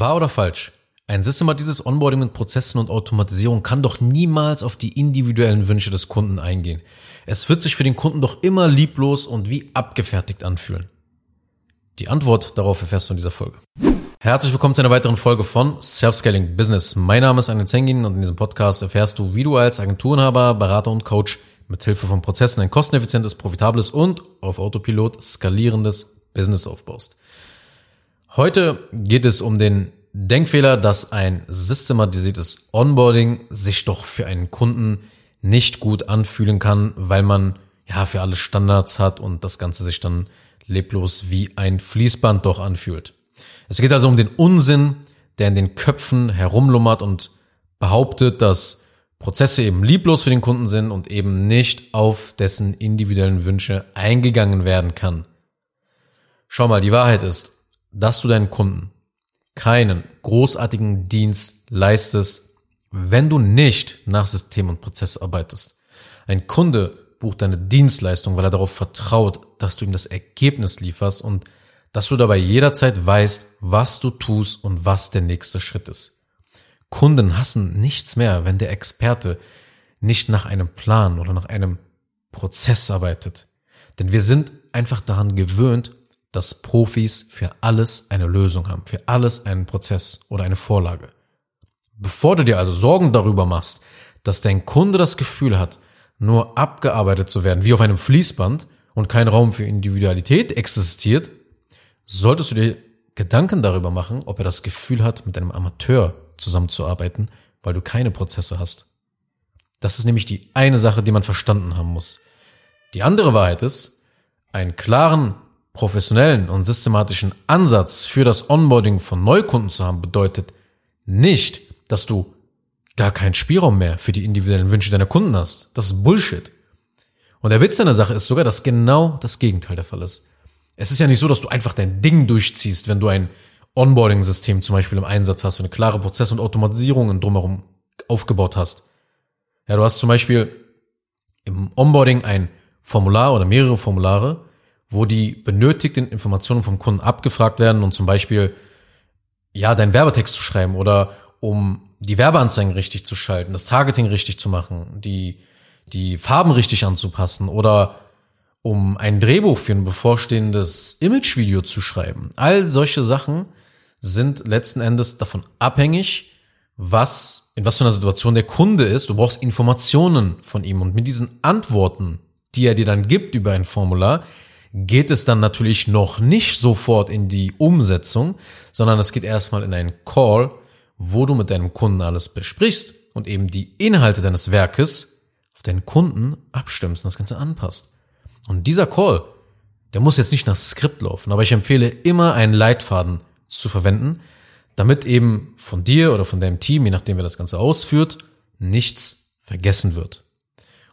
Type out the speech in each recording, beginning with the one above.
Wahr oder falsch? Ein systematisches Onboarding mit Prozessen und Automatisierung kann doch niemals auf die individuellen Wünsche des Kunden eingehen. Es wird sich für den Kunden doch immer lieblos und wie abgefertigt anfühlen. Die Antwort darauf erfährst du in dieser Folge. Herzlich willkommen zu einer weiteren Folge von Self-Scaling Business. Mein Name ist Agnes Zengin und in diesem Podcast erfährst du, wie du als Agenturenhaber, Berater und Coach mit Hilfe von Prozessen ein kosteneffizientes, profitables und auf Autopilot skalierendes Business aufbaust. Heute geht es um den Denkfehler, dass ein systematisiertes Onboarding sich doch für einen Kunden nicht gut anfühlen kann, weil man ja für alles Standards hat und das Ganze sich dann leblos wie ein Fließband doch anfühlt. Es geht also um den Unsinn, der in den Köpfen herumlummert und behauptet, dass Prozesse eben lieblos für den Kunden sind und eben nicht auf dessen individuellen Wünsche eingegangen werden kann. Schau mal, die Wahrheit ist, dass du deinen Kunden keinen großartigen Dienst leistest, wenn du nicht nach System und Prozess arbeitest. Ein Kunde bucht deine Dienstleistung, weil er darauf vertraut, dass du ihm das Ergebnis lieferst und dass du dabei jederzeit weißt, was du tust und was der nächste Schritt ist. Kunden hassen nichts mehr, wenn der Experte nicht nach einem Plan oder nach einem Prozess arbeitet. Denn wir sind einfach daran gewöhnt, dass Profis für alles eine Lösung haben, für alles einen Prozess oder eine Vorlage. Bevor du dir also Sorgen darüber machst, dass dein Kunde das Gefühl hat, nur abgearbeitet zu werden wie auf einem Fließband und kein Raum für Individualität existiert, solltest du dir Gedanken darüber machen, ob er das Gefühl hat, mit einem Amateur zusammenzuarbeiten, weil du keine Prozesse hast. Das ist nämlich die eine Sache, die man verstanden haben muss. Die andere Wahrheit ist, einen klaren professionellen und systematischen Ansatz für das Onboarding von Neukunden zu haben, bedeutet nicht, dass du gar keinen Spielraum mehr für die individuellen Wünsche deiner Kunden hast. Das ist Bullshit. Und der Witz an der Sache ist sogar, dass genau das Gegenteil der Fall ist. Es ist ja nicht so, dass du einfach dein Ding durchziehst, wenn du ein Onboarding-System zum Beispiel im Einsatz hast, eine klare Prozess- und Automatisierungen drumherum aufgebaut hast. Ja, du hast zum Beispiel im Onboarding ein Formular oder mehrere Formulare, wo die benötigten Informationen vom Kunden abgefragt werden und zum Beispiel ja deinen Werbetext zu schreiben oder um die Werbeanzeigen richtig zu schalten, das Targeting richtig zu machen, die die Farben richtig anzupassen oder um ein Drehbuch für ein bevorstehendes Imagevideo zu schreiben. All solche Sachen sind letzten Endes davon abhängig, was, in was für einer Situation der Kunde ist. Du brauchst Informationen von ihm und mit diesen Antworten, die er dir dann gibt über ein Formular, geht es dann natürlich noch nicht sofort in die Umsetzung, sondern es geht erstmal in einen Call, wo du mit deinem Kunden alles besprichst und eben die Inhalte deines Werkes auf deinen Kunden abstimmst und das Ganze anpasst. Und dieser Call, der muss jetzt nicht nach Skript laufen, aber ich empfehle immer einen Leitfaden zu verwenden, damit eben von dir oder von deinem Team, je nachdem wer das Ganze ausführt, nichts vergessen wird.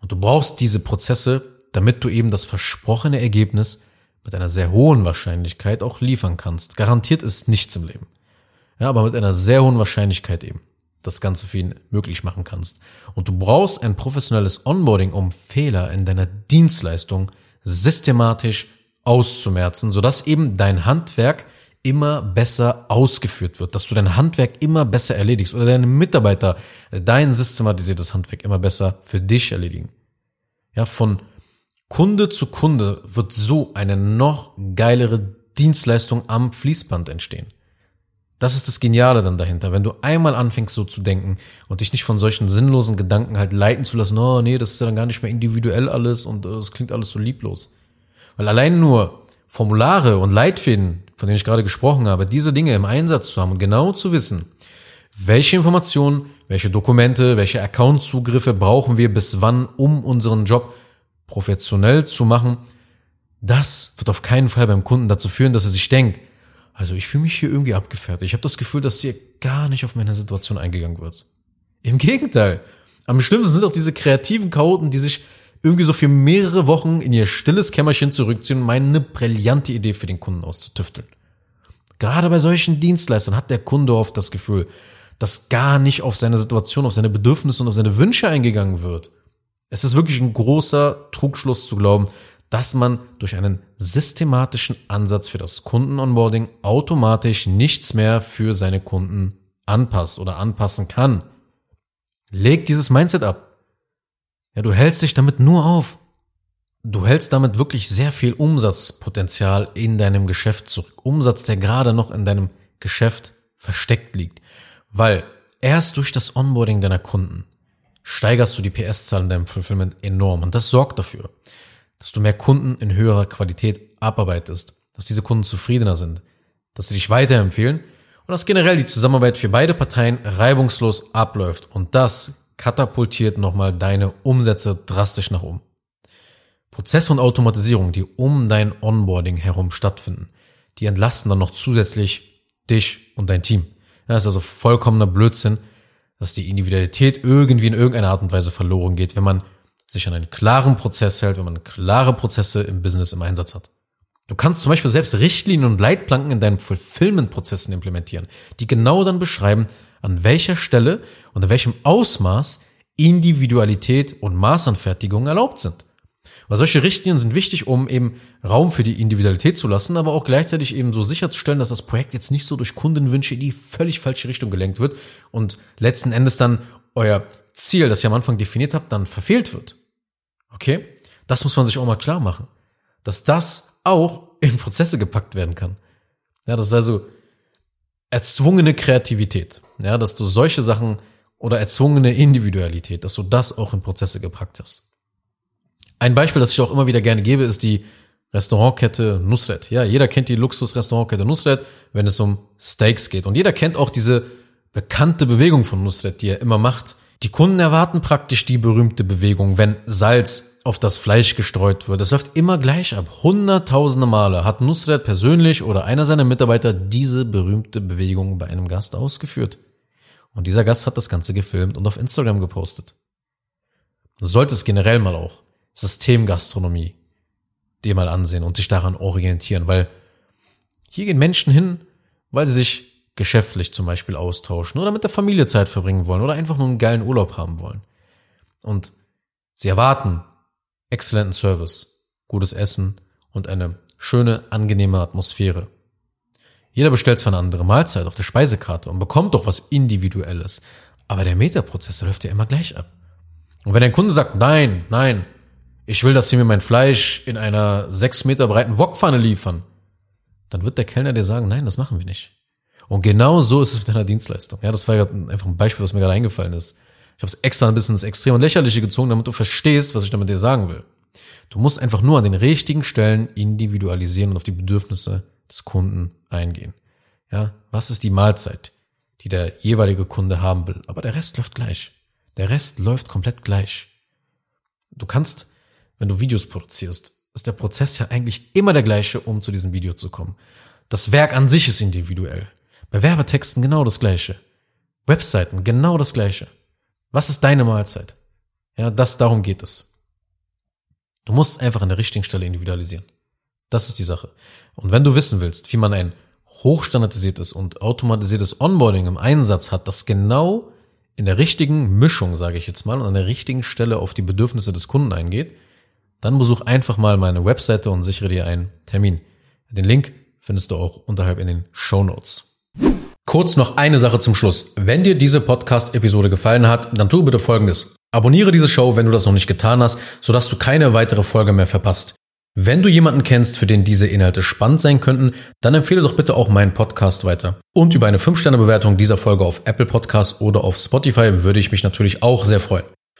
Und du brauchst diese Prozesse damit du eben das versprochene Ergebnis mit einer sehr hohen Wahrscheinlichkeit auch liefern kannst. Garantiert ist nichts im Leben. Ja, aber mit einer sehr hohen Wahrscheinlichkeit eben das Ganze für ihn möglich machen kannst. Und du brauchst ein professionelles Onboarding, um Fehler in deiner Dienstleistung systematisch auszumerzen, sodass eben dein Handwerk immer besser ausgeführt wird, dass du dein Handwerk immer besser erledigst oder deine Mitarbeiter dein systematisiertes Handwerk immer besser für dich erledigen. Ja, von Kunde zu Kunde wird so eine noch geilere Dienstleistung am Fließband entstehen. Das ist das Geniale dann dahinter. Wenn du einmal anfängst so zu denken und dich nicht von solchen sinnlosen Gedanken halt leiten zu lassen, oh nee, das ist ja dann gar nicht mehr individuell alles und das klingt alles so lieblos. Weil allein nur Formulare und Leitfäden, von denen ich gerade gesprochen habe, diese Dinge im Einsatz zu haben und genau zu wissen, welche Informationen, welche Dokumente, welche Account-Zugriffe brauchen wir bis wann, um unseren Job professionell zu machen, das wird auf keinen Fall beim Kunden dazu führen, dass er sich denkt, also ich fühle mich hier irgendwie abgefertigt. Ich habe das Gefühl, dass hier gar nicht auf meine Situation eingegangen wird. Im Gegenteil. Am schlimmsten sind auch diese kreativen Chaoten, die sich irgendwie so für mehrere Wochen in ihr stilles Kämmerchen zurückziehen und meinen, eine brillante Idee für den Kunden auszutüfteln. Gerade bei solchen Dienstleistern hat der Kunde oft das Gefühl, dass gar nicht auf seine Situation, auf seine Bedürfnisse und auf seine Wünsche eingegangen wird. Es ist wirklich ein großer Trugschluss zu glauben, dass man durch einen systematischen Ansatz für das Kundenonboarding automatisch nichts mehr für seine Kunden anpasst oder anpassen kann. Leg dieses Mindset ab. Ja, du hältst dich damit nur auf. Du hältst damit wirklich sehr viel Umsatzpotenzial in deinem Geschäft zurück. Umsatz, der gerade noch in deinem Geschäft versteckt liegt. Weil erst durch das Onboarding deiner Kunden steigerst du die PS-Zahl in deinem Fulfillment enorm. Und das sorgt dafür, dass du mehr Kunden in höherer Qualität abarbeitest, dass diese Kunden zufriedener sind, dass sie dich weiterempfehlen und dass generell die Zusammenarbeit für beide Parteien reibungslos abläuft. Und das katapultiert nochmal deine Umsätze drastisch nach oben. Prozesse und Automatisierung, die um dein Onboarding herum stattfinden, die entlasten dann noch zusätzlich dich und dein Team. Das ist also vollkommener Blödsinn, dass die Individualität irgendwie in irgendeiner Art und Weise verloren geht, wenn man sich an einen klaren Prozess hält, wenn man klare Prozesse im Business im Einsatz hat. Du kannst zum Beispiel selbst Richtlinien und Leitplanken in deinen Fulfillment-Prozessen implementieren, die genau dann beschreiben, an welcher Stelle und in welchem Ausmaß Individualität und Maßanfertigung erlaubt sind. Weil solche Richtlinien sind wichtig, um eben Raum für die Individualität zu lassen, aber auch gleichzeitig eben so sicherzustellen, dass das Projekt jetzt nicht so durch Kundenwünsche in die völlig falsche Richtung gelenkt wird und letzten Endes dann euer Ziel, das ihr am Anfang definiert habt, dann verfehlt wird. Okay? Das muss man sich auch mal klar machen. Dass das auch in Prozesse gepackt werden kann. Ja, das ist also erzwungene Kreativität. Ja, dass du solche Sachen oder erzwungene Individualität, dass du das auch in Prozesse gepackt hast. Ein Beispiel, das ich auch immer wieder gerne gebe, ist die Restaurantkette Nusret. Ja, jeder kennt die Luxus-Restaurantkette Nusret, wenn es um Steaks geht. Und jeder kennt auch diese bekannte Bewegung von Nusret, die er immer macht, die Kunden erwarten praktisch die berühmte Bewegung, wenn Salz auf das Fleisch gestreut wird. Es läuft immer gleich ab. Hunderttausende Male hat Nusret persönlich oder einer seiner Mitarbeiter diese berühmte Bewegung bei einem Gast ausgeführt. Und dieser Gast hat das Ganze gefilmt und auf Instagram gepostet. Du solltest generell mal auch Systemgastronomie dir mal ansehen und sich daran orientieren, weil hier gehen Menschen hin, weil sie sich geschäftlich zum Beispiel austauschen oder mit der Familie Zeit verbringen wollen oder einfach nur einen geilen Urlaub haben wollen. Und sie erwarten exzellenten Service, gutes Essen und eine schöne, angenehme Atmosphäre. Jeder bestellt zwar eine andere Mahlzeit auf der Speisekarte und bekommt doch was Individuelles, aber der Metaprozess läuft ja immer gleich ab. Und wenn ein Kunde sagt, nein, nein, ich will, dass Sie mir mein Fleisch in einer sechs Meter breiten Wokpfanne liefern, dann wird der Kellner dir sagen, nein, das machen wir nicht. Und genau so ist es mit deiner Dienstleistung. Ja, das war ja einfach ein Beispiel, was mir gerade eingefallen ist. Ich habe es extra ein bisschen ins Extrem und Lächerliche gezogen, damit du verstehst, was ich damit dir sagen will. Du musst einfach nur an den richtigen Stellen individualisieren und auf die Bedürfnisse des Kunden eingehen. Ja, was ist die Mahlzeit, die der jeweilige Kunde haben will? Aber der Rest läuft gleich. Der Rest läuft komplett gleich. Du kannst, wenn du Videos produzierst, ist der Prozess ja eigentlich immer der gleiche, um zu diesem Video zu kommen. Das Werk an sich ist individuell. Bei Werbetexten genau das Gleiche. Webseiten genau das Gleiche. Was ist deine Mahlzeit? Ja, das, darum geht es. Du musst einfach an der richtigen Stelle individualisieren. Das ist die Sache. Und wenn du wissen willst, wie man ein hochstandardisiertes und automatisiertes Onboarding im Einsatz hat, das genau in der richtigen Mischung, sage ich jetzt mal, und an der richtigen Stelle auf die Bedürfnisse des Kunden eingeht, dann besuch einfach mal meine Webseite und sichere dir einen Termin. Den Link findest du auch unterhalb in den Show Notes. Kurz noch eine Sache zum Schluss. Wenn dir diese Podcast-Episode gefallen hat, dann tu bitte Folgendes. Abonniere diese Show, wenn du das noch nicht getan hast, sodass du keine weitere Folge mehr verpasst. Wenn du jemanden kennst, für den diese Inhalte spannend sein könnten, dann empfehle doch bitte auch meinen Podcast weiter. Und über eine 5-Sterne-Bewertung dieser Folge auf Apple Podcasts oder auf Spotify würde ich mich natürlich auch sehr freuen.